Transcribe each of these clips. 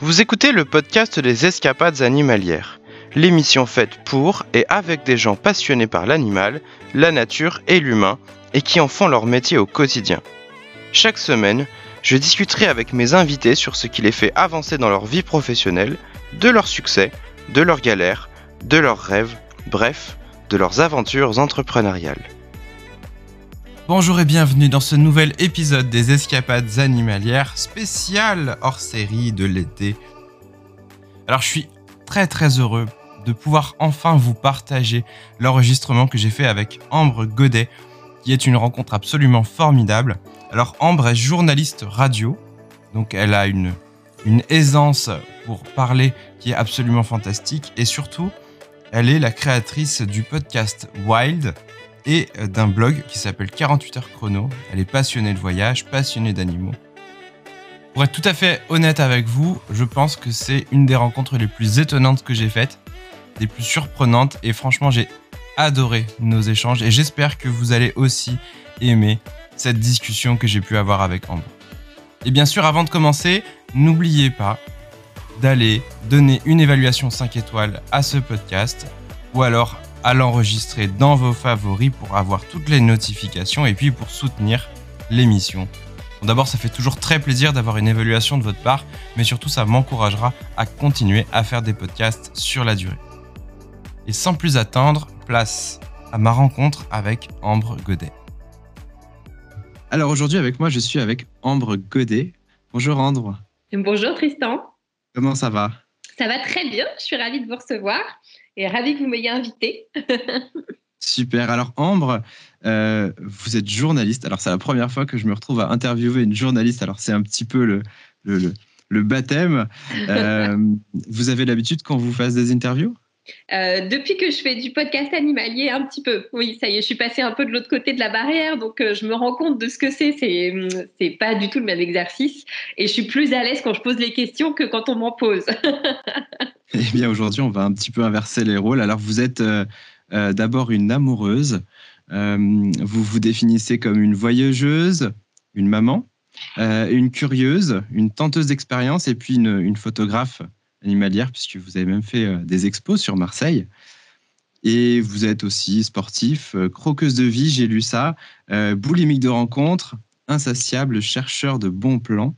Vous écoutez le podcast des escapades animalières, l'émission faite pour et avec des gens passionnés par l'animal, la nature et l'humain, et qui en font leur métier au quotidien. Chaque semaine, je discuterai avec mes invités sur ce qui les fait avancer dans leur vie professionnelle, de leurs succès, de leurs galères, de leurs rêves, bref, de leurs aventures entrepreneuriales. Bonjour et bienvenue dans ce nouvel épisode des Escapades animalières spécial hors série de l'été. Alors je suis très très heureux de pouvoir enfin vous partager l'enregistrement que j'ai fait avec Ambre Godet, qui est une rencontre absolument formidable. Alors Ambre est journaliste radio, donc elle a une, une aisance pour parler qui est absolument fantastique, et surtout, elle est la créatrice du podcast Wild, et d'un blog qui s'appelle 48 heures chrono. Elle est passionnée de voyage, passionnée d'animaux. Pour être tout à fait honnête avec vous, je pense que c'est une des rencontres les plus étonnantes que j'ai faites, des plus surprenantes et franchement j'ai adoré nos échanges et j'espère que vous allez aussi aimer cette discussion que j'ai pu avoir avec Ambre. Et bien sûr, avant de commencer, n'oubliez pas d'aller donner une évaluation 5 étoiles à ce podcast ou alors à l'enregistrer dans vos favoris pour avoir toutes les notifications et puis pour soutenir l'émission. D'abord, ça fait toujours très plaisir d'avoir une évaluation de votre part, mais surtout, ça m'encouragera à continuer à faire des podcasts sur la durée. Et sans plus attendre, place à ma rencontre avec Ambre Godet. Alors aujourd'hui, avec moi, je suis avec Ambre Godet. Bonjour Ambre. Bonjour Tristan. Comment ça va? Ça va très bien, je suis ravie de vous recevoir et ravi que vous m'ayez invité. Super. Alors Ambre, euh, vous êtes journaliste. Alors c'est la première fois que je me retrouve à interviewer une journaliste. Alors c'est un petit peu le, le, le, baptême. Euh, vous avez l'habitude qu'on vous fasse des interviews? Euh, depuis que je fais du podcast animalier, un petit peu. Oui, ça y est, je suis passée un peu de l'autre côté de la barrière, donc je me rends compte de ce que c'est. C'est, c'est pas du tout le même exercice, et je suis plus à l'aise quand je pose les questions que quand on m'en pose. Eh bien, aujourd'hui, on va un petit peu inverser les rôles. Alors, vous êtes euh, euh, d'abord une amoureuse. Euh, vous vous définissez comme une voyageuse, une maman, une curieuse, une tenteuse d'expérience et puis une, photographe animalière, puisque vous avez même fait des expos sur Marseille. Et vous êtes aussi sportif, croqueuse de vie, j'ai lu ça, boulimique de rencontres, insatiable, chercheur de bons plans.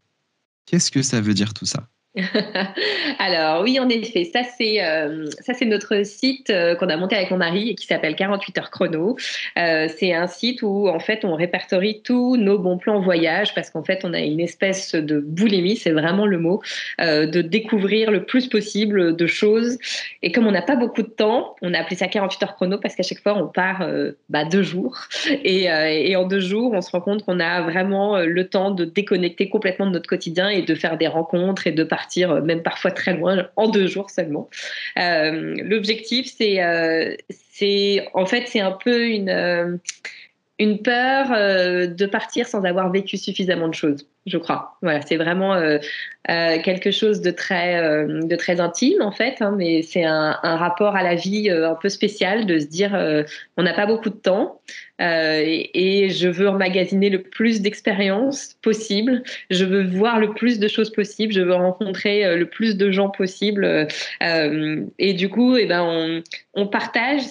Qu'est-ce que ça veut dire tout ça? Alors oui, en effet, ça c'est euh, notre site euh, qu'on a monté avec mon mari et qui s'appelle 48 heures chrono. Euh, c'est un site où en fait on répertorie tous nos bons plans voyage parce qu'en fait on a une espèce de boulimie, c'est vraiment le mot, de découvrir le plus possible de choses. Et comme on n'a pas beaucoup de temps, on a appelé ça 48 heures chrono parce qu'à chaque fois on part bah, deux jours et, et, en deux jours on se rend compte qu'on a vraiment le temps de déconnecter complètement de notre quotidien et de faire des rencontres et de partir euh, même parfois très loin, en deux jours seulement. Euh, l'objectif, c'est, euh, c'est, en fait, c'est un peu une, une peur de partir sans avoir vécu suffisamment de choses, je crois. Voilà, c'est vraiment quelque chose de très, de très intime en fait, hein, mais c'est un, rapport à la vie un peu spécial de se dire on n'a pas beaucoup de temps. Euh, et, je veux emmagasiner le plus d'expériences possible. Je veux voir le plus de choses possibles. Je veux rencontrer euh, le plus de gens possible. Euh, et du coup, eh ben, on, on partage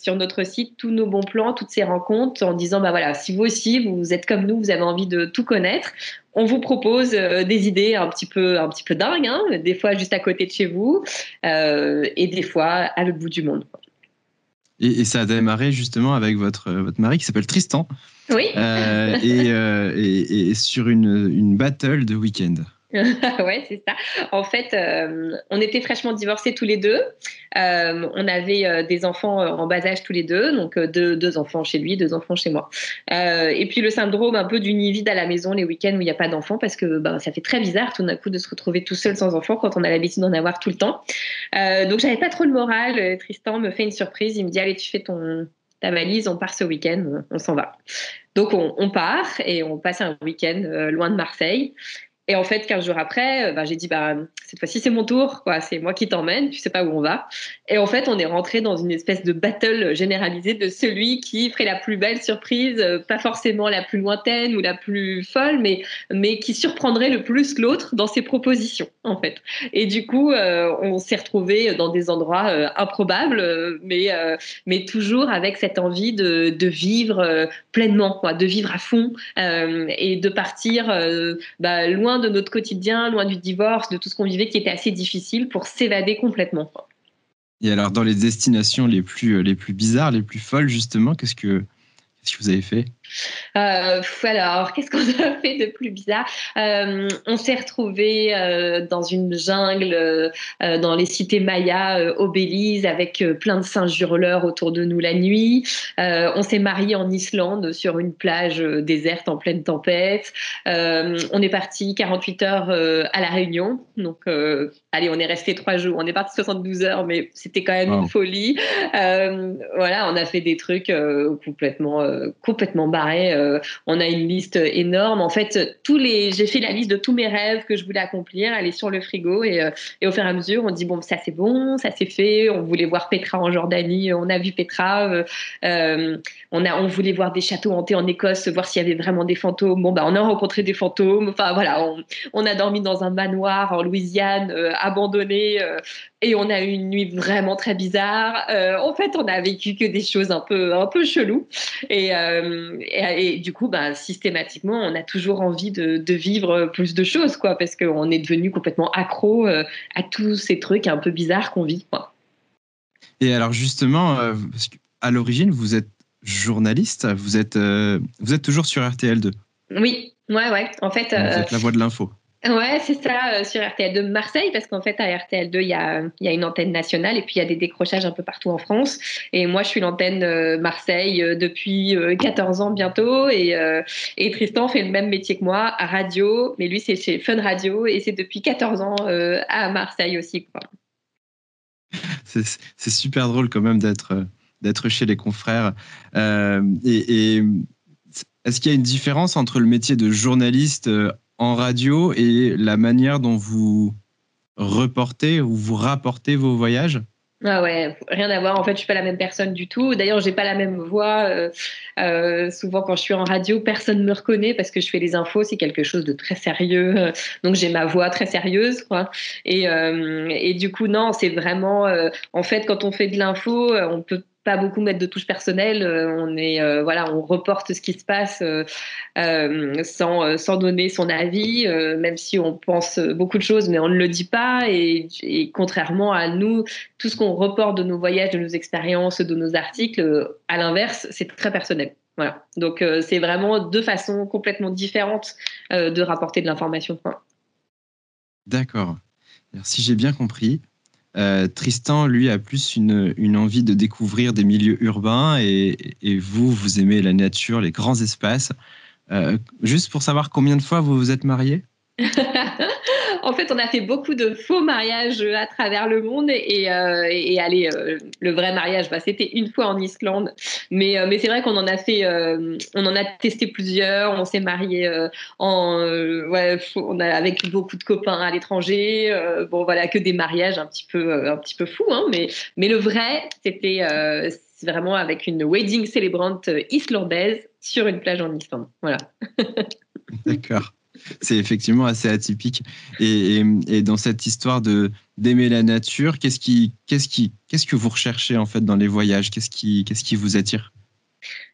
sur notre site tous nos bons plans, toutes ces rencontres en disant bah voilà, si vous aussi vous êtes comme nous, vous avez envie de tout connaître, on vous propose des idées un petit peu un petit peu dingues, hein, des fois juste à côté de chez vous et des fois à l'autre bout du monde. Et, ça a démarré justement avec votre, votre mari qui s'appelle Tristan. Oui. Euh, euh, et, et, sur une, une battle de week-end. ouais, c'est ça. En fait, euh, on était fraîchement divorcés tous les deux. Euh, on avait euh, des enfants en bas âge tous les deux, donc deux, deux, enfants chez lui, deux enfants chez moi. et puis le syndrome un peu du nid vide à la maison les week-ends où il n'y a pas d'enfants, parce que ben, ça fait très bizarre tout d'un coup de se retrouver tout seul sans enfants quand on a l'habitude d'en avoir tout le temps. donc j'avais pas trop le moral. Tristan me fait une surprise. Il me dit allez, tu fais ton ta valise, on part ce week-end, on s'en va. Donc on, on, part et on passe un week-end loin de Marseille. Et en fait, 15 jours après, bah, j'ai dit, bah, cette fois-ci, c'est mon tour. C'est moi qui t'emmène, tu sais pas où on va. Et en fait, on est rentré dans une espèce de battle généralisée de celui qui ferait la plus belle surprise, pas forcément la plus lointaine ou la plus folle, mais, mais qui surprendrait le plus l'autre dans ses propositions, en fait. Et du coup, on s'est retrouvé dans des endroits improbables, mais, mais toujours avec cette envie de, de vivre pleinement, quoi, de vivre à fond et de partir bah, loin de notre quotidien, loin du divorce, de tout ce qu'on vivait qui était assez difficile pour s'évader complètement. Et alors, dans les destinations les plus, les plus bizarres, les plus folles, justement, qu'est-ce que, qu'est-ce que vous avez fait? Euh, alors, qu'est-ce qu'on a fait de plus bizarre? Euh, On s'est retrouvé euh, dans une jungle, dans les cités mayas, au Belize, avec plein de singes hurleurs autour de nous la nuit. on s'est marié en Islande sur une plage déserte en pleine tempête. on est parti 48 heures à la Réunion. Donc, allez, on est resté trois jours. On est parti 72 heures, mais c'était quand même une folie. voilà, on a fait des trucs complètement, complètement bas euh, on a une liste énorme. En fait, tous les, j'ai fait la liste de tous mes rêves que je voulais accomplir. Elle est sur le frigo et, euh, au fur et à mesure, on dit bon, ça c'est bon, ça c'est fait. On voulait voir Petra en Jordanie, on a vu Petra. Euh, on a, on voulait voir des châteaux hantés en Écosse, voir s'il y avait vraiment des fantômes. Bon, bah, on a rencontré des fantômes. Enfin voilà, on, a dormi dans un manoir en Louisiane abandonné et on a eu une nuit vraiment très bizarre. en fait, on a vécu que des choses un peu, un peu cheloues. Et, et, du coup, bah, systématiquement, on a toujours envie de, vivre plus de choses, quoi, parce qu'on est devenu complètement accro euh, à tous ces trucs un peu bizarres qu'on vit. Quoi. Et alors justement, euh, à l'origine, vous êtes journaliste, vous êtes, euh, vous êtes toujours sur RTL2. Oui, ouais, ouais. En fait, vous êtes la voix de l'info. Ouais, c'est ça, euh, sur RTL de Marseille, parce qu'en fait, à RTL 2, il y a, y a, une antenne nationale et puis il y a des décrochages un peu partout en France. Et moi, je suis l'antenne euh, Marseille euh, depuis 14 ans bientôt. Et, et, Tristan fait le même métier que moi à radio, mais lui, c'est chez Fun Radio et c'est depuis 14 ans à Marseille aussi. C'est super drôle quand même d'être chez les confrères. et est-ce qu'il y a une différence entre le métier de journaliste en radio et la manière dont vous reportez ou vous rapportez vos voyages ah ouais, rien à voir. En fait, je suis pas la même personne du tout. D'ailleurs, j'ai pas la même voix. Euh, euh, souvent, quand je suis en radio, personne me reconnaît parce que je fais les infos. C'est quelque chose de très sérieux. Donc, j'ai ma voix très sérieuse, quoi. Et, euh, et du coup, non, c'est vraiment. en fait, quand on fait de l'info, on peut pas beaucoup mettre de touche personnelle. Euh, on est euh, voilà, on reporte ce qui se passe euh, sans, sans donner son avis, même si on pense beaucoup de choses, mais on ne le dit pas. Et, contrairement à nous, tout ce qu'on reporte de nos voyages, de nos expériences, de nos articles, à l'inverse, c'est très personnel. Voilà. Donc c'est vraiment deux façons complètement différentes de rapporter de l'information. D'accord. Si j'ai bien compris, euh, Tristan, lui, a plus une, envie de découvrir des milieux urbains et, vous, vous aimez la nature, les grands espaces. Euh, juste pour savoir combien de fois vous vous êtes mariés? en fait, on a fait beaucoup de faux mariages à travers le monde et, euh, euh, le vrai mariage, bah, c'était une fois en Islande. Mais, euh, c'est vrai qu'on en a fait, on en a testé plusieurs. On s'est marié en, ouais, on a avec beaucoup de copains à l'étranger. bon, voilà, que des mariages un petit peu, un petit peu fous, hein, mais, mais le vrai, c'était vraiment avec une wedding célébrante islandaise sur une plage en Islande. Voilà. D'accord c'est effectivement assez atypique. Et, dans cette histoire de d'aimer la nature, qu'est-ce qui, qu'est-ce qui, qu'est-ce que vous recherchez en fait dans les voyages? Qu'est-ce qui, qu'est-ce qui vous attire?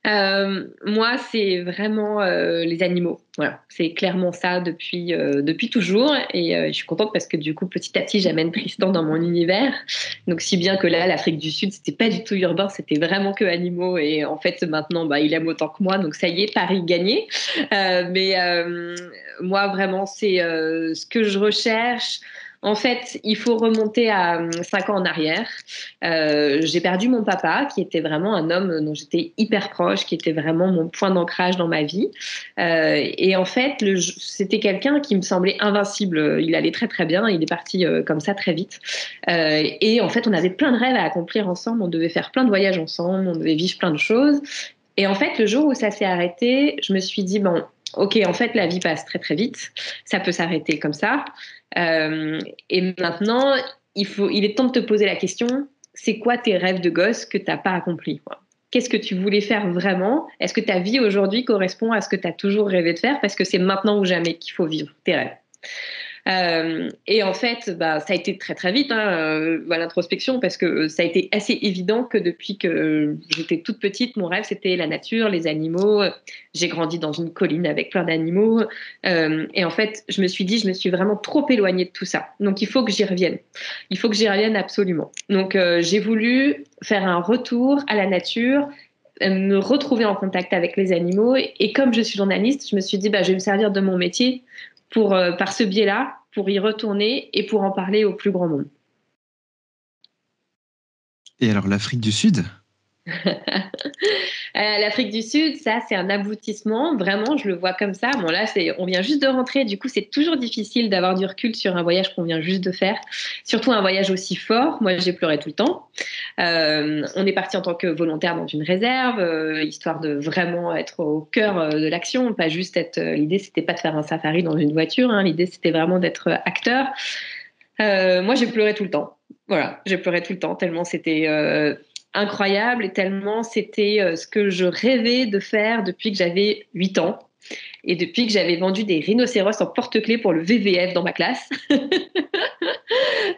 Euh, moi, c'est vraiment euh, les animaux. Voilà, c'est clairement ça depuis, euh, depuis toujours. Et je suis contente parce que du coup, petit à petit, j'amène Tristan dans mon univers. Donc, si bien que là, l'Afrique du Sud, c'était pas du tout urbain, c'était vraiment que animaux. Et en fait, maintenant, bah, il aime autant que moi. Donc, ça y est, Paris gagné. mais moi, vraiment, c'est ce que je recherche. En fait, il faut remonter à hum, cinq ans en arrière. Euh, j'ai perdu mon papa, qui était vraiment un homme dont j'étais hyper proche, qui était vraiment mon point d'ancrage dans ma vie. Euh, et en fait, c'était quelqu'un qui me semblait invincible. Il allait très très bien. Il est parti euh, comme ça très vite. et en fait, on avait plein de rêves à accomplir ensemble. On devait faire plein de voyages ensemble. On devait vivre plein de choses. Et en fait, le jour où ça s'est arrêté, je me suis dit bon, ok, en fait, la vie passe très très vite, ça peut s'arrêter comme ça. Et maintenant, il, faut, il est temps de te poser la question, c'est quoi tes rêves de gosse que tu n'as pas accomplis Qu'est-ce que tu voulais faire vraiment? Est-ce que ta vie aujourd'hui correspond à ce que tu as toujours rêvé de faire? Parce que c'est maintenant ou jamais qu'il faut vivre tes rêves. Euh, et en fait, bah, ça a été très très vite hein, euh, l'introspection parce que ça a été assez évident que depuis que j'étais toute petite, mon rêve c'était la nature, les animaux. J'ai grandi dans une colline avec plein d'animaux euh, et en fait, je me suis dit, je me suis vraiment trop éloignée de tout ça. Donc il faut que j'y revienne. Il faut que j'y revienne absolument. Donc j'ai voulu faire un retour à la nature me retrouver en contact avec les animaux. Et comme je suis journaliste, je me suis dit, bah, je vais me servir de mon métier pour, euh, par ce biais-là, pour y retourner et pour en parler au plus grand monde. Et alors l'Afrique du Sud? L'Afrique du Sud, ça, c'est un aboutissement. Vraiment, je le vois comme ça. Bon, là, on vient juste de rentrer. Du coup, c'est toujours difficile d'avoir du recul sur un voyage qu'on vient juste de faire. Surtout un voyage aussi fort. Moi, j'ai pleuré tout le temps. Euh, on est parti en tant que volontaire dans une réserve, euh, histoire de vraiment être au cœur de l'action. Pas juste être. L'idée, c'était pas de faire un safari dans une voiture. Hein. L'idée, c'était vraiment d'être acteur. moi, j'ai pleuré tout le temps. Voilà, j'ai pleuré tout le temps tellement c'était incroyable et tellement c'était euh, ce que je rêvais de faire depuis que j'avais 8 ans et depuis que j'avais vendu des rhinocéros en porte-clés pour le VVF dans ma classe.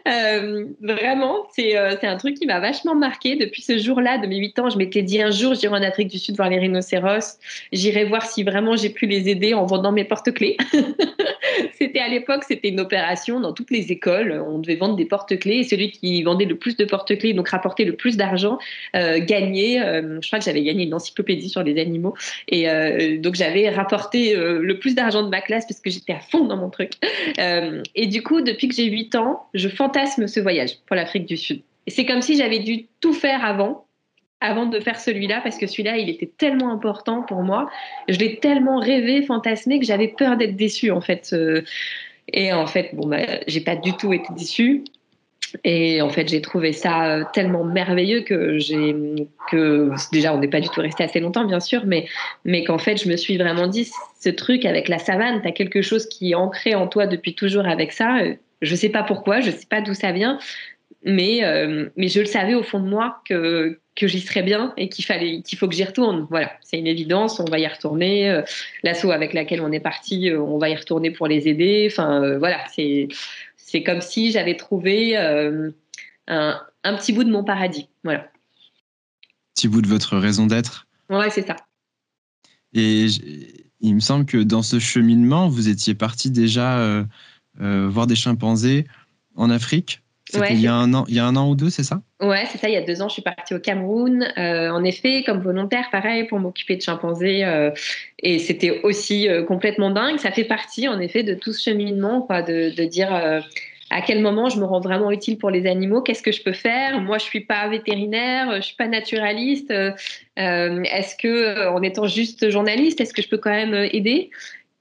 Euh, vraiment, euh, c'est un truc qui m'a vachement marqué. Depuis ce jour-là, de mes 8 ans, je m'étais dit un jour, j'irai en Afrique du Sud voir les rhinocéros. J'irai voir si vraiment j'ai pu les aider en vendant mes porte-clés. c'était à l'époque, c'était une opération dans toutes les écoles. On devait vendre des porte-clés et celui qui vendait le plus de porte-clés, donc rapportait le plus d'argent, euh, gagnait. je crois que j'avais gagné une encyclopédie sur les animaux. Et donc j'avais rapporté le plus d'argent de ma classe parce que j'étais à fond dans mon truc. et du coup, depuis que j'ai 8 ans, je fantasme ce voyage pour l'Afrique du Sud. Et c'est comme si j'avais dû tout faire avant, avant de faire celui-là, parce que celui-là, il était tellement important pour moi. Je l'ai tellement rêvé, fantasmé, que j'avais peur d'être déçue, en fait. Euh. Et en fait, bon, bah, j'ai pas du tout été déçue. Et en fait, j'ai trouvé ça euh, tellement merveilleux que j'ai que déjà on n'est pas du tout resté assez longtemps, bien sûr, mais mais qu'en fait, je me suis vraiment dit ce truc avec la savane, tu as quelque chose qui est ancré en toi depuis toujours avec ça. Je sais pas pourquoi, je sais pas d'où ça vient, mais, euh, mais je le savais au fond de moi que, que j'y serais bien et qu'il fallait qu'il faut que j'y retourne. Voilà, c'est une évidence, on va y retourner. Euh, L'assaut avec laquelle on est parti, euh, on va y retourner pour les aider. Enfin, voilà, c'est c'est comme si j'avais trouvé un, un, petit bout de mon paradis. Voilà. Petit bout de votre raison d'être. Ouais, c'est ça. Et il me semble que dans ce cheminement, vous étiez parti déjà euh, voir des chimpanzés en Afrique. Il, y a un an, il y a un an ou deux, c'est ça? Ouais, c'est ça. Il y a deux ans, je suis partie au Cameroun, euh, en effet, comme volontaire, pareil, pour m'occuper de chimpanzés. Euh, et c'était aussi complètement dingue. Ça fait partie, en effet, de tout ce cheminement, quoi, de, de dire à quel moment je me rends vraiment utile pour les animaux, qu'est-ce que je peux faire? Moi, je suis pas vétérinaire, je suis pas naturaliste. est-ce que, en étant juste journaliste, est-ce que je peux quand même aider?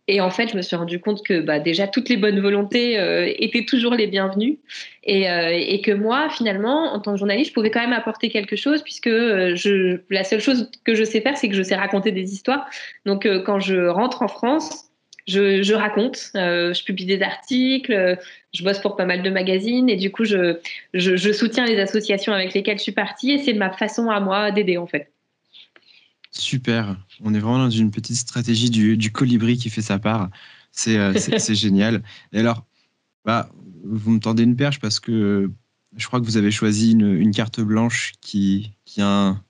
Et en fait, je me suis rendu compte que bah, déjà toutes les bonnes volontés euh, étaient toujours les bienvenues et, euh, et, que moi, finalement, en tant que journaliste, je pouvais quand même apporter quelque chose puisque euh, je, la seule chose que je sais faire, c'est que je sais raconter des histoires. Donc, quand je rentre en France, je, je raconte, je publie des articles, je bosse pour pas mal de magazines et du coup, je, je, je soutiens les associations avec lesquelles je suis partie et c'est ma façon à moi d'aider en fait. Super. On est vraiment dans une petite stratégie du, colibri qui fait sa part. C'est euh, génial. Et alors, bah, vous me tendez une perche parce que je crois que vous avez choisi une, carte blanche qui, qui a un,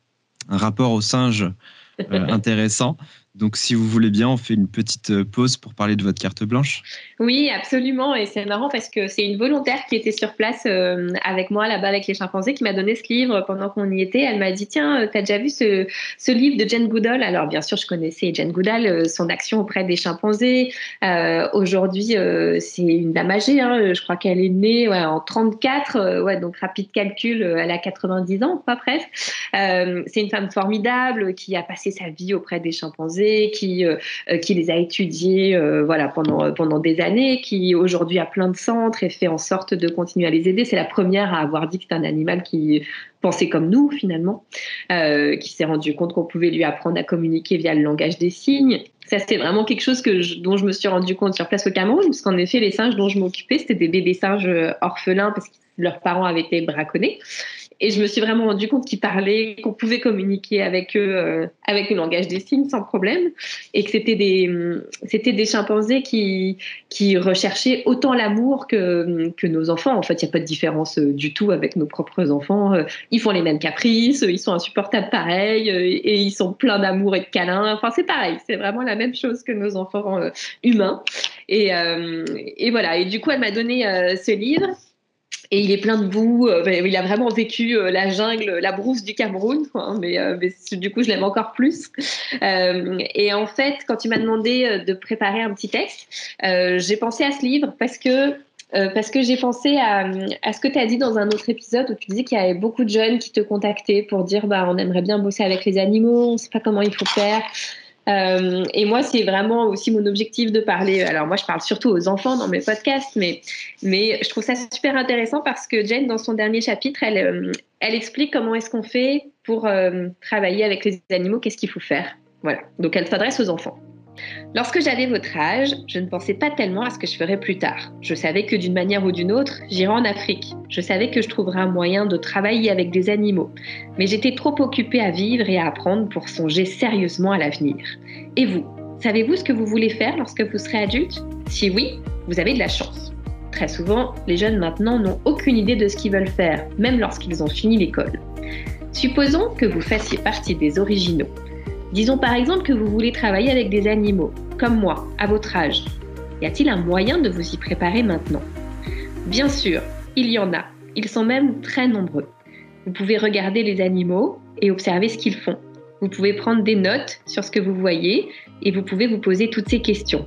rapport au singe euh, intéressant. Donc, si vous voulez bien, on fait une petite euh, pause pour parler de votre carte blanche. Oui, absolument. Et c'est marrant parce que c'est une volontaire qui était sur place euh, avec moi là-bas avec les chimpanzés qui m'a donné ce livre pendant qu'on y était. Elle m'a dit Tiens, euh, tu as déjà vu ce, livre de Jane Goodall? Alors, bien sûr, je connaissais Jane Goodall, son action auprès des chimpanzés. Aujourd'hui, c'est une dame âgée. Hein. Je crois qu'elle est née en 34. ouais, donc, rapide calcul, elle a 90 ans, pas presque. c'est une femme formidable qui a passé sa vie auprès des chimpanzés chimpanzés, qui, qui les a étudiés voilà, pendant, pendant des années, qui aujourd'hui a plein de centres et fait en sorte de continuer à les aider. C'est la première à avoir dit que c'est un animal qui pensait comme nous finalement, qui s'est rendu compte qu'on pouvait lui apprendre à communiquer via le langage des signes. Ça, c'est vraiment quelque chose que dont je me suis rendu compte sur place au Cameroun, parce qu'en effet, les singes dont je m'occupais, c'était des bébés singes orphelins parce que leurs parents avaient été braconnés. Et je me suis vraiment rendu compte qu'ils parlaient, qu'on pouvait communiquer avec eux euh, avec le langage des signes sans problème, et que c'était des c'était des chimpanzés qui qui recherchaient autant l'amour que que nos enfants. En fait, il n'y a pas de différence euh, du tout avec nos propres enfants. Euh, ils font les mêmes caprices, ils sont insupportables pareil, et ils sont pleins d'amour et de câlins. Enfin, c'est pareil, c'est vraiment la même chose que nos enfants humains. Et, et voilà. Et du coup, elle m'a donné ce livre et il est plein de boue. Euh, il a vraiment vécu euh, la jungle, la brousse du Cameroun, hein, mais, euh, du coup, je l'aime encore plus. et en fait, quand tu m'as demandé de préparer un petit texte, j'ai pensé à ce livre parce que parce que j'ai pensé à, à, ce que tu as dit dans un autre épisode où tu disais qu'il y avait beaucoup de jeunes qui te contactaient pour dire bah, on aimerait bien bosser avec les animaux, on ne sait pas comment il faut faire. Euh, et moi, c'est vraiment aussi mon objectif de parler. Alors moi, je parle surtout aux enfants dans mes podcasts, mais, mais je trouve ça super intéressant parce que Jane, dans son dernier chapitre, elle, euh, elle explique comment est-ce qu'on fait pour euh, travailler avec les animaux, qu'est-ce qu'il faut faire. Voilà. Donc elle s'adresse aux enfants. Lorsque j'avais votre âge, je ne pensais pas tellement à ce que je ferais plus tard. Je savais que d'une manière ou d'une autre, j'irais en Afrique. Je savais que je trouverais un moyen de travailler avec des animaux. Mais j'étais trop occupée à vivre et à apprendre pour songer sérieusement à l'avenir. Et vous Savez-vous ce que vous voulez faire lorsque vous serez adulte? Si oui, vous avez de la chance. Très souvent, les jeunes maintenant n'ont aucune idée de ce qu'ils veulent faire, même lorsqu'ils ont fini l'école. Supposons que vous fassiez partie des originaux. Disons par exemple que vous voulez travailler avec des animaux, comme moi, à votre âge. Y a-t-il un moyen de vous y préparer maintenant? Bien sûr, il y en a. Ils sont même très nombreux. Vous pouvez regarder les animaux et observer ce qu'ils font. Vous pouvez prendre des notes sur ce que vous voyez et vous pouvez vous poser toutes ces questions.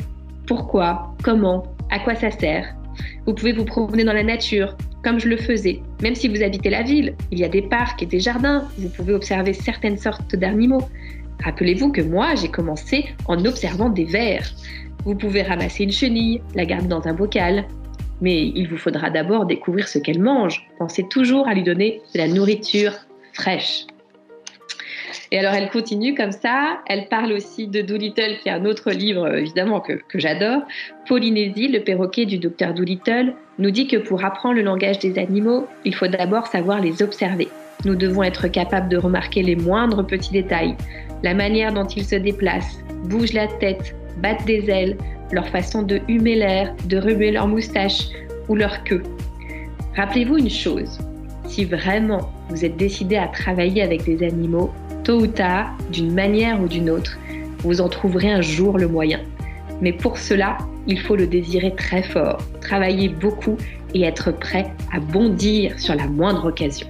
Pourquoi? Comment? À quoi ça sert? Vous pouvez vous promener dans la nature, comme je le faisais. Même si vous habitez la ville, il y a des parcs et des jardins. Vous pouvez observer certaines sortes d'animaux. Rappelez-vous que moi, j'ai commencé en observant des vers. Vous pouvez ramasser une chenille, la garder dans un bocal, mais il vous faudra d'abord découvrir ce qu'elle mange. Pensez toujours à lui donner de la nourriture fraîche. Et alors elle continue comme ça, elle parle aussi de Doolittle, qui est un autre livre évidemment que, que j'adore. Polynésie, le perroquet du docteur Doolittle, nous dit que pour apprendre le langage des animaux, il faut d'abord savoir les observer. Nous devons être capables de remarquer les moindres petits détails, la manière dont ils se déplacent, bougent la tête, battent des ailes, leur façon de humer l'air, de remuer leur moustache ou leur queue. Rappelez-vous une chose, si vraiment vous êtes décidé à travailler avec des animaux, tôt ou tard, d'une manière ou d'une autre, vous en trouverez un jour le moyen. Mais pour cela, il faut le désirer très fort, travailler beaucoup et être prêt à bondir sur la moindre occasion.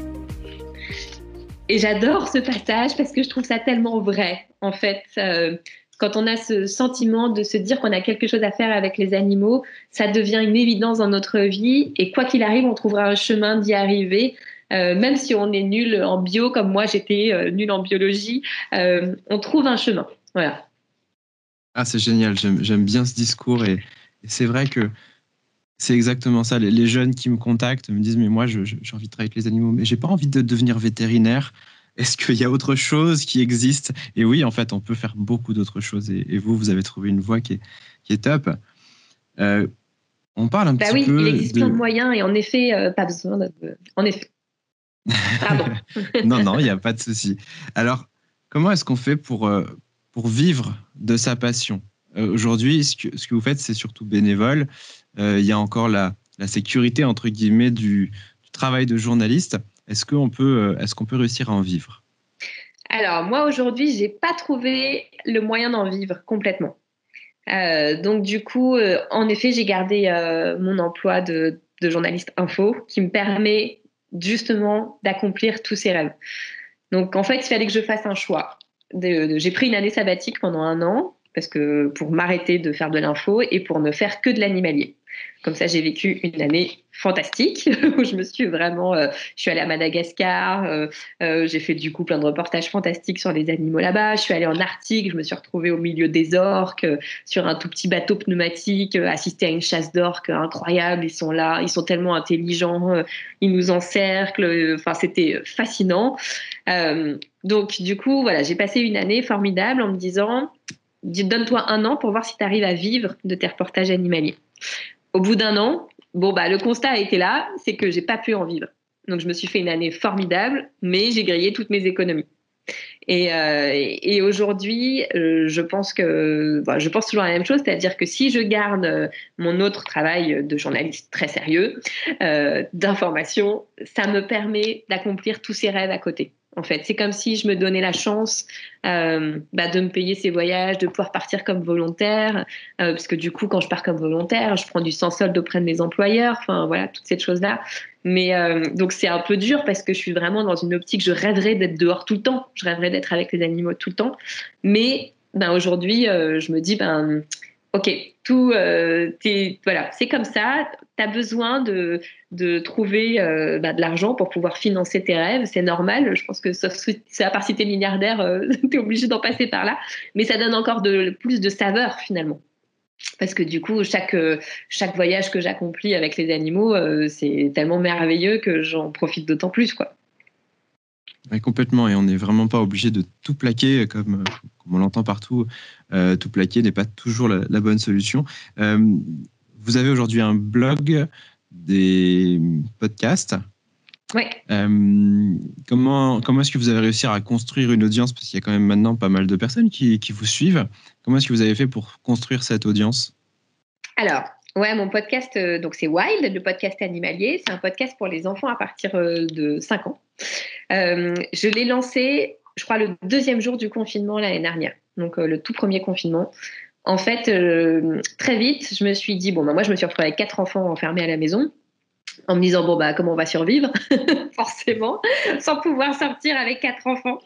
Et j'adore ce passage parce que je trouve ça tellement vrai, en fait. Euh, quand on a ce sentiment de se dire qu'on a quelque chose à faire avec les animaux, ça devient une évidence dans notre vie. Et quoi qu'il arrive, on trouvera un chemin d'y arriver. Euh, même si on est nul en bio, comme moi j'étais euh, nul en biologie, on trouve un chemin. Voilà. Ah, c'est génial. J'aime bien ce discours. Et, c'est vrai que c'est exactement ça. Les, jeunes qui me contactent me disent Mais moi, j'ai envie de travailler avec les animaux, mais j'ai pas envie de devenir vétérinaire. Est-ce qu'il y a autre chose qui existe? Et oui, en fait, on peut faire beaucoup d'autres choses. Et, vous, vous avez trouvé une voie qui est, qui est top. Euh, on parle un bah petit oui, peu. Il existe plein de moyens et en effet, euh, pas besoin de. En effet. Pardon. non, non, il n'y a pas de souci. Alors, comment est-ce qu'on fait pour, euh, pour vivre de sa passion? Aujourd'hui, ce que, vous faites, c'est surtout bénévole. Il y a encore la, sécurité, entre guillemets, du, travail de journaliste. Est-ce qu'on peut, euh, est qu'on peut réussir à en vivre? Alors, moi, aujourd'hui, je n'ai pas trouvé le moyen d'en vivre complètement. Euh, donc, du coup, euh, en effet, j'ai gardé mon emploi de, journaliste info qui me permet justement d'accomplir tous ces rêves. Donc, en fait, il fallait que je fasse un choix. j'ai pris une année sabbatique pendant un an parce que pour m'arrêter de faire de l'info et pour ne faire que de l'animalier. Comme ça, j'ai vécu une année fantastique où je me suis vraiment, euh, je suis allée à Madagascar, euh, euh, j'ai fait du coup plein de reportages fantastiques sur les animaux là-bas. Je suis allée en Arctique, je me suis retrouvée au milieu des orques sur un tout petit bateau pneumatique, assister à une chasse d'orques incroyable. Ils sont là, ils sont tellement intelligents, ils nous encerclent. Enfin, c'était fascinant. donc du coup, voilà, j'ai passé une année formidable en me disant, donne-toi un an pour voir si tu arrives à vivre de tes reportages animaliers. Au bout d'un an, bon bah le constat a été là, c'est que j'ai pas pu en vivre. Donc je me suis fait une année formidable, mais j'ai grillé toutes mes économies. Et, euh, aujourd'hui, euh, je pense que je pense toujours la même chose, c'est-à-dire que si je garde euh, mon autre travail de journaliste très sérieux, d'information, ça me permet d'accomplir tous ces rêves à côté en fait. C'est comme si je me donnais la chance euh, bah, de me payer ces voyages, de pouvoir partir comme volontaire, euh, parce que du coup, quand je pars comme volontaire, je prends du sans solde auprès de mes employeurs, enfin voilà, toutes ces choses-là. Mais euh, donc c'est un peu dur parce que je suis vraiment dans une optique, je rêverais d'être dehors tout le temps, je rêverais d'être avec les animaux tout le temps. Mais ben, aujourd'hui, je me dis, ben ok, tout, voilà, c'est comme ça. Tu besoin de, de trouver euh, bah, de l'argent pour pouvoir financer tes rêves. C'est normal. Je pense que sauf c'est à part si tu es milliardaire, euh, tu es obligé d'en passer par là. Mais ça donne encore de, plus de saveur finalement. Parce que du coup, chaque, chaque voyage que j'accomplis avec les animaux, c'est tellement merveilleux que j'en profite d'autant plus. quoi complètement, et on n'est vraiment pas obligé de tout plaquer, comme, on l'entend partout. Euh, tout plaquer n'est pas toujours la, bonne solution. Euh, vous avez aujourd'hui un blog, des podcasts. Oui. Euh, comment comment est-ce que vous avez réussi à construire une audience? Parce qu'il y a quand même maintenant pas mal de personnes qui, qui vous suivent. Comment est-ce que vous avez fait pour construire cette audience? Alors, Ouais, mon podcast, donc c'est Wild, le podcast animalier. C'est un podcast pour les enfants à partir de 5 ans. Euh, je l'ai lancé, je crois, le deuxième jour du confinement l'année dernière, donc euh, le tout premier confinement. En fait, euh, très vite, je me suis dit, bon, bah, moi, je me suis retrouvée avec quatre enfants enfermés à la maison en me disant bon bah comment on va survivre? Forcément sans pouvoir sortir avec quatre enfants.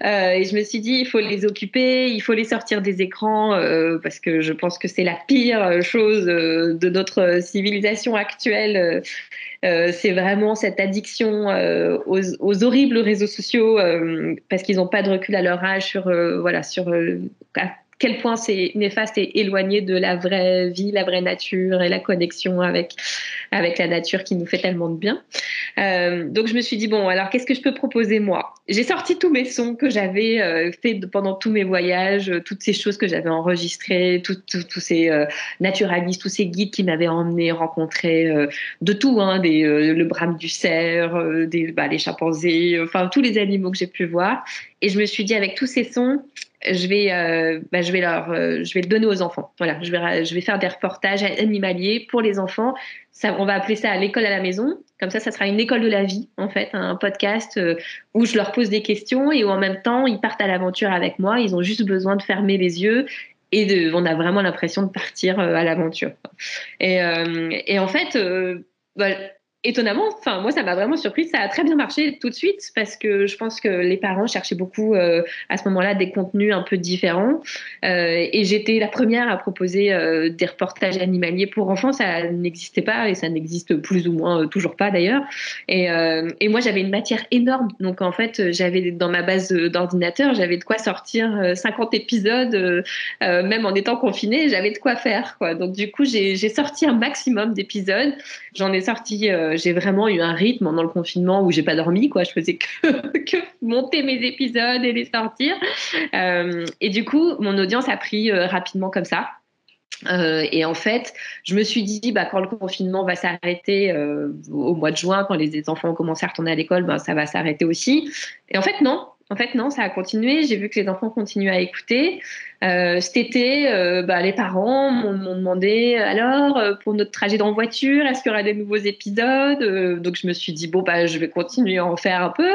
Et je me suis dit il faut les occuper il faut les sortir des écrans parce que je pense que c'est la pire chose de notre civilisation actuelle. Euh, c'est vraiment cette addiction euh, aux, horribles réseaux sociaux euh, parce qu'ils n'ont pas de recul à leur âge sur voilà sur quel point c'est néfaste et éloigné de la vraie vie, la vraie nature et la connexion avec, avec la nature qui nous fait tellement de bien. Euh, donc je me suis dit, bon, alors qu'est-ce que je peux proposer moi? J'ai sorti tous mes sons que j'avais euh, fait pendant tous mes voyages, euh, toutes ces choses que j'avais enregistrées, tous ces naturalistes, tous ces guides qui m'avaient emmené rencontrer de tout, hein, des, le brame du cerf, des, bah, les chimpanzés, enfin tous les animaux que j'ai pu voir. Et je me suis dit, avec tous ces sons, je vais, euh, bah, je vais leur, euh, je vais le donner aux enfants. Voilà, je vais, je vais faire des reportages animaliers pour les enfants. Ça, on va appeler ça l'école à la maison. Comme ça, ça sera une école de la vie, en fait, un podcast euh, où je leur pose des questions et où en même temps ils partent à l'aventure avec moi. Ils ont juste besoin de fermer les yeux et de, on a vraiment l'impression de partir à l'aventure. Et, et, en fait, bah, étonnamment, enfin moi ça m'a vraiment surpris. Ça a très bien marché tout de suite parce que je pense que les parents cherchaient beaucoup euh, à ce moment-là des contenus un peu différents. Euh, et j'étais la première à proposer euh, des reportages animaliers pour enfants. Ça n'existait pas et ça n'existe plus ou moins toujours pas d'ailleurs. Et, et, moi j'avais une matière énorme. Donc en fait j'avais dans ma base d'ordinateur j'avais de quoi sortir 50 épisodes même en étant confinée j'avais de quoi faire quoi. Donc du coup j'ai sorti un maximum d'épisodes. J'en ai sorti euh, j'ai vraiment eu un rythme pendant le confinement où j'ai pas dormi, quoi. Je faisais que, monter mes épisodes et les sortir. Euh, et du coup, mon audience a pris euh, rapidement comme ça. et en fait, je me suis dit, bah, quand le confinement va s'arrêter au mois de juin, quand les enfants ont commencé à retourner à l'école, ben, ça va s'arrêter aussi. Et en fait, non. En fait, non, ça a continué. J'ai vu que les enfants continuent à écouter. Euh, cet été, euh, bah, les parents m'ont demandé alors euh, pour notre trajet en voiture, est-ce qu'il y aura des nouveaux épisodes? Donc je me suis dit bon bah je vais continuer à en faire un peu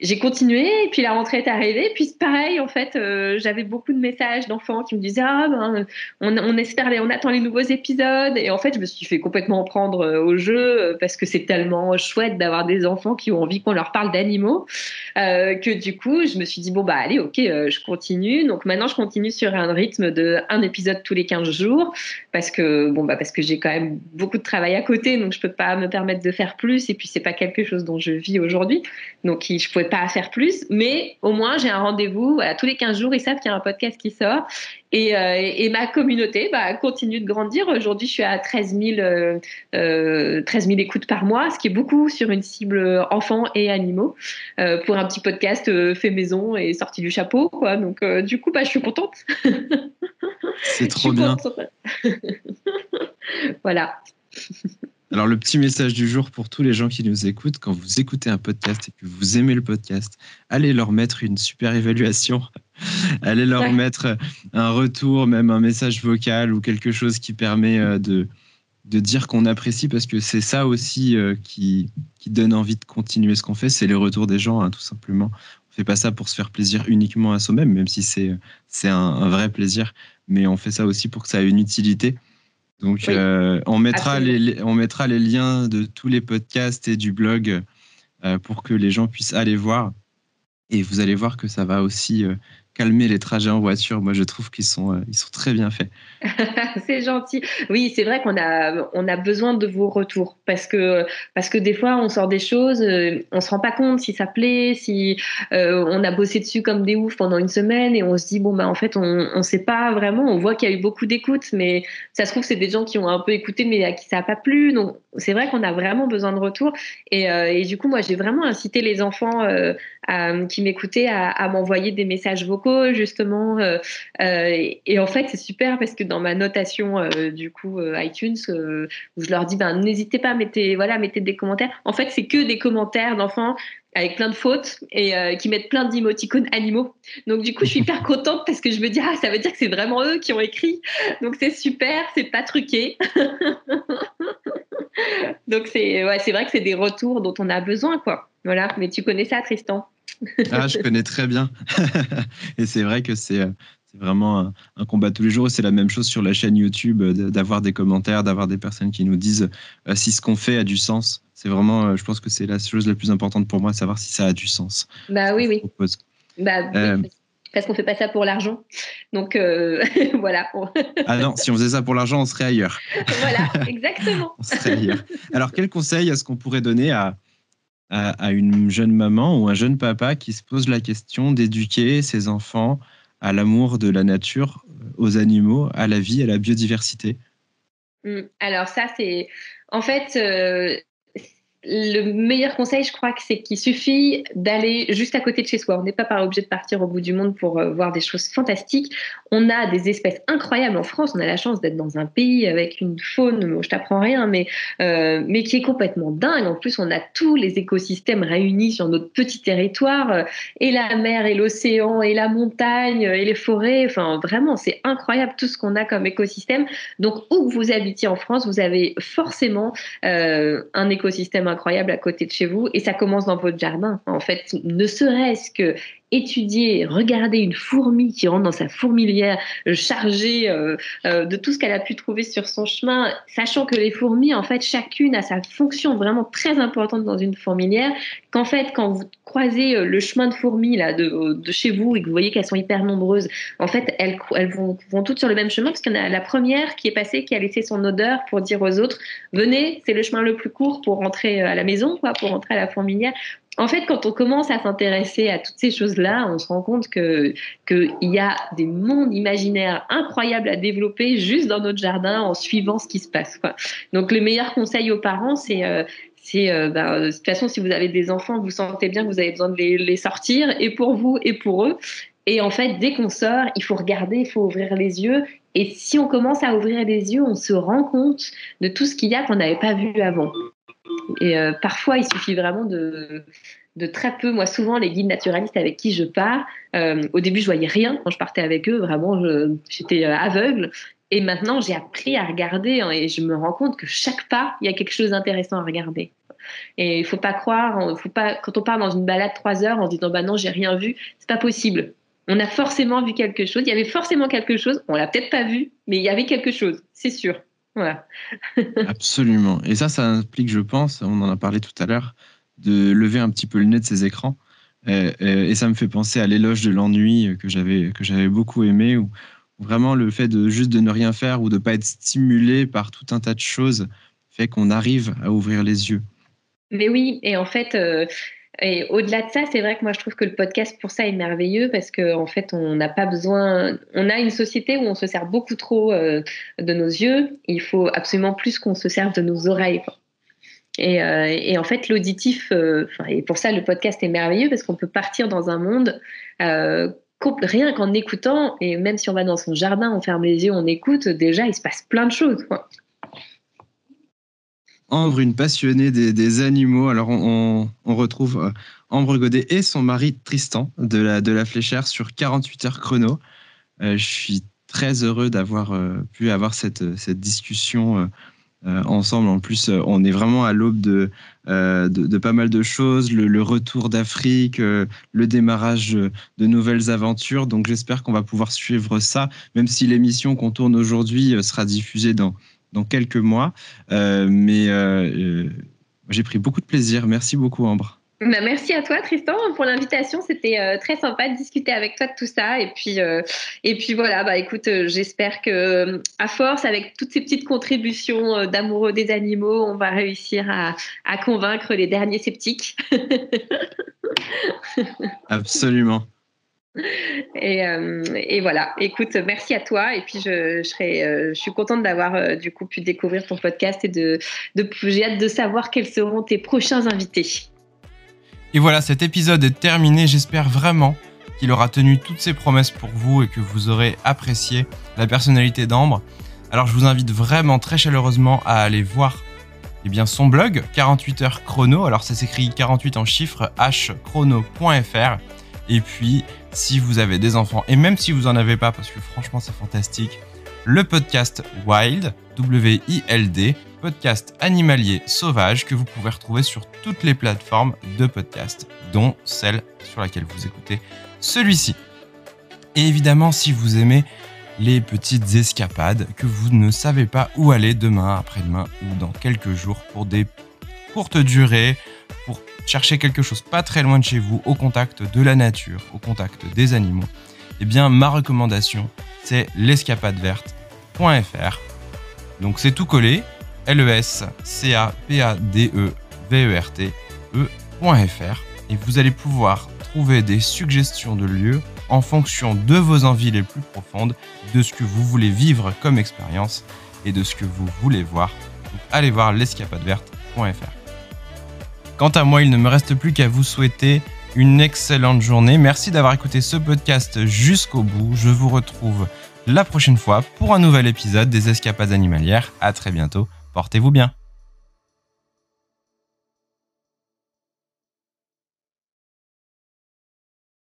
j'ai continué et puis la rentrée est arrivée. Puis pareil, en fait, euh, j'avais beaucoup de messages d'enfants qui me disaient ah ben on, espère, on attend les nouveaux épisodes. Et en fait, je me suis fait complètement prendre euh, au jeu euh, parce que c'est tellement chouette d'avoir des enfants qui ont envie qu'on leur parle d'animaux que du coup, je me suis dit bon bah allez, ok, je continue. Donc maintenant, je continue sur un rythme de un épisode tous les 15 jours. Parce que bon bah parce que j'ai quand même beaucoup de travail à côté, donc je peux pas me permettre de faire plus. Et puis c'est pas quelque chose dont je vis aujourd'hui, donc je pouvais pas faire plus. Mais au moins j'ai un rendez-vous. Tous les 15 jours, ils savent qu'il y a un podcast qui sort. Et, euh, et ma communauté bah, continue de grandir. Aujourd'hui, je suis à 13 000, euh, 13 euh, 000 écoutes par mois, ce qui est beaucoup sur une cible enfants et animaux euh, pour un petit podcast fait maison et sorti du chapeau. Quoi. Donc, du coup, bah, je suis contente. C'est trop bien. voilà. Alors, le petit message du jour pour tous les gens qui nous écoutent, quand vous écoutez un podcast et que vous aimez le podcast, allez leur mettre une super évaluation. allez leur mettre un retour, même un message vocal ou quelque chose qui permet euh, de, de dire qu'on apprécie parce que c'est ça aussi euh, qui, qui donne envie de continuer ce qu'on fait, c'est les retours des gens, hein, tout simplement. On fait pas ça pour se faire plaisir uniquement à soi-même, même si c'est un, un vrai plaisir, mais on fait ça aussi pour que ça ait une utilité. Donc, euh, on, mettra les, on mettra les liens de tous les podcasts et du blog euh, pour que les gens puissent aller voir. Et vous allez voir que ça va aussi euh, calmer les trajets en voiture. Moi, je trouve qu'ils sont, euh, ils sont très bien faits. c'est gentil. Oui, c'est vrai qu'on a, on a besoin de vos retours parce que, parce que des fois, on sort des choses, euh, on se rend pas compte si ça plaît, si euh, on a bossé dessus comme des oufs pendant une semaine et on se dit, bon, bah, en fait, on ne sait pas vraiment. On voit qu'il y a eu beaucoup d'écoute, mais ça se trouve, c'est des gens qui ont un peu écouté, mais à qui ça n'a pas plu. Donc, c'est vrai qu'on a vraiment besoin de retours. Et, du coup, moi, j'ai vraiment incité les enfants qui m'écoutaient à m'envoyer des messages vocaux justement. Euh, euh, et, en fait, c'est super parce que dans ma notation euh, du coup iTunes, où je leur dis, ben n'hésitez pas, mettez voilà, mettez des commentaires. En fait, c'est que des commentaires d'enfants avec plein de fautes et qui mettent plein d'émoticônes animaux. Donc du coup, je suis hyper contente parce que je me dis ah ça veut dire que c'est vraiment eux qui ont écrit. Donc c'est super, c'est pas truqué. Donc c'est ouais, c'est vrai que c'est des retours dont on a besoin quoi. Voilà, mais tu connais ça Tristan? Ah, je connais très bien. et c'est vrai que c'est vraiment un, combat tous les jours. C'est la même chose sur la chaîne YouTube, d'avoir des commentaires, d'avoir des personnes qui nous disent euh, si ce qu'on fait a du sens. C'est vraiment, euh, je pense que c'est la chose la plus importante pour moi, savoir si ça a du sens. Bah oui, oui. Bah, euh, parce qu'on fait pas ça pour l'argent. Donc voilà. ah non, si on faisait ça pour l'argent, on serait ailleurs. voilà, exactement. on serait ailleurs. Alors, quel conseil est-ce qu'on pourrait donner à, à, une jeune maman ou un jeune papa qui se pose la question d'éduquer ses enfants à l'amour de la nature, aux animaux, à la vie, à la biodiversité mmh. Alors ça, c'est en fait, euh, le meilleur conseil, je crois que c'est qu'il suffit d'aller juste à côté de chez soi. On n'est pas par obligé de partir au bout du monde pour euh, voir des choses fantastiques. On a des espèces incroyables en France. On a la chance d'être dans un pays avec une faune, je t'apprends rien, mais, euh, mais qui est complètement dingue. En plus, on a tous les écosystèmes réunis sur notre petit territoire, euh, et la mer, et l'océan, et la montagne, et les forêts. Enfin, vraiment, c'est incroyable tout ce qu'on a comme écosystème. Donc, où que vous habitiez en France, vous avez forcément un écosystème incroyable à côté de chez vous et ça commence dans votre jardin. En fait, ne serait-ce que étudier, regarder une fourmi qui rentre dans sa fourmilière euh, chargée euh, euh, de tout ce qu'elle a pu trouver sur son chemin, sachant que les fourmis, en fait, chacune a sa fonction vraiment très importante dans une fourmilière, qu'en fait, quand vous croisez le chemin de fourmis là, de, chez vous et que vous voyez qu'elles sont hyper nombreuses, en fait, elles, vont toutes sur le même chemin parce qu'il y en a la première qui est passée, qui a laissé son odeur pour dire aux autres, venez, c'est le chemin le plus court pour rentrer à la maison, quoi, pour rentrer à la fourmilière. En fait, quand on commence à s'intéresser à toutes ces choses-là, on se rend compte que qu'il y a des mondes imaginaires incroyables à développer juste dans notre jardin en suivant ce qui se passe. Quoi. Donc, le meilleur conseil aux parents, c'est euh, euh, bah, de toute façon, si vous avez des enfants, vous sentez bien que vous avez besoin de les, les sortir, et pour vous et pour eux. Et en fait, dès qu'on sort, il faut regarder, il faut ouvrir les yeux. Et si on commence à ouvrir les yeux, on se rend compte de tout ce qu'il y a qu'on n'avait pas vu avant. Et euh, parfois, il suffit vraiment de, très peu. Moi, souvent, les guides naturalistes avec qui je pars, euh, au début, je voyais rien quand je partais avec eux. Vraiment, j'étais euh, aveugle. Et maintenant, j'ai appris à regarder hein, et je me rends compte que chaque pas, il y a quelque chose d'intéressant à regarder. Et il faut pas croire, faut pas, quand on part dans une balade trois heures en disant bah non, j'ai rien vu, c'est pas possible. On a forcément vu quelque chose. Il y avait forcément quelque chose. On l'a peut-être pas vu, mais il y avait quelque chose, c'est sûr. Absolument. Et ça, ça implique, je pense, on en a parlé tout à l'heure, de lever un petit peu le nez de ces écrans. Et, ça me fait penser à l'éloge de l'ennui que j'avais que j'avais beaucoup aimé, où, Vraiment, le fait de juste de ne rien faire ou de ne pas être stimulé par tout un tas de choses fait qu'on arrive à ouvrir les yeux. Mais oui, et en fait, euh, et au-delà de ça, c'est vrai que moi je trouve que le podcast pour ça est merveilleux parce qu'en en fait, on n'a pas besoin. On a une société où on se sert beaucoup trop euh, de nos yeux. Il faut absolument plus qu'on se serve de nos oreilles. Et, euh, et, en fait, l'auditif, et pour ça, le podcast est merveilleux parce qu'on peut partir dans un monde rien qu'en écoutant, et même si on va dans son jardin, on ferme les yeux, on écoute, déjà, il se passe plein de choses. Ambre, une passionnée des, animaux. Alors, on, retrouve euh, Ambre Godet et son mari Tristan de la, de la Fléchère sur 48 heures chrono. Euh, je suis très heureux d'avoir euh, pu avoir cette, cette discussion ensemble. En plus, on est vraiment à l'aube de, de, pas mal de choses, le, retour d'Afrique, le démarrage de nouvelles aventures. Donc, j'espère qu'on va pouvoir suivre ça, même si l'émission qu'on tourne aujourd'hui sera diffusée dans dans quelques mois. Euh, mais euh, euh, j'ai pris beaucoup de plaisir. Merci beaucoup, Ambre. Bah, merci à toi Tristan pour l'invitation, c'était très sympa de discuter avec toi de tout ça et puis et puis voilà bah écoute j'espère que à force avec toutes ces petites contributions d'amoureux des animaux on va réussir à, à convaincre les derniers sceptiques. Absolument. Et, euh, et, voilà, écoute, merci à toi. Et puis, je, serai, euh, je suis contente d'avoir euh, du coup pu découvrir ton podcast et de, de j'ai hâte de savoir quels seront tes prochains invités. Et voilà, cet épisode est terminé. J'espère vraiment qu'il aura tenu toutes ses promesses pour vous et que vous aurez apprécié la personnalité d'Ambre. Alors, je vous invite vraiment très chaleureusement à aller voir eh bien, son blog 48 heures chrono. Alors, ça s'écrit 48 en chiffres hchrono.fr. Et puis, si vous avez des enfants, et même si vous en avez pas, parce que franchement c'est fantastique, le podcast Wild, W-I-L-D, podcast animalier sauvage que vous pouvez retrouver sur toutes les plateformes de podcast, dont celle sur laquelle vous écoutez celui-ci. Et évidemment, si vous aimez les petites escapades, que vous ne savez pas où aller demain, après-demain ou dans quelques jours pour des courtes durées, cherchez quelque chose pas très loin de chez vous, au contact de la nature, au contact des animaux, eh bien ma recommandation, c'est l'escapadeverte.fr. Donc c'est tout collé, l e et vous allez pouvoir trouver des suggestions de lieux en fonction de vos envies les plus profondes, de ce que vous voulez vivre comme expérience et de ce que vous voulez voir. allez voir l'escapadeverte.fr. Quant à moi, il ne me reste plus qu'à vous souhaiter une excellente journée. Merci d'avoir écouté ce podcast jusqu'au bout. Je vous retrouve la prochaine fois pour un nouvel épisode des Escapades animalières. À très bientôt. Portez-vous bien.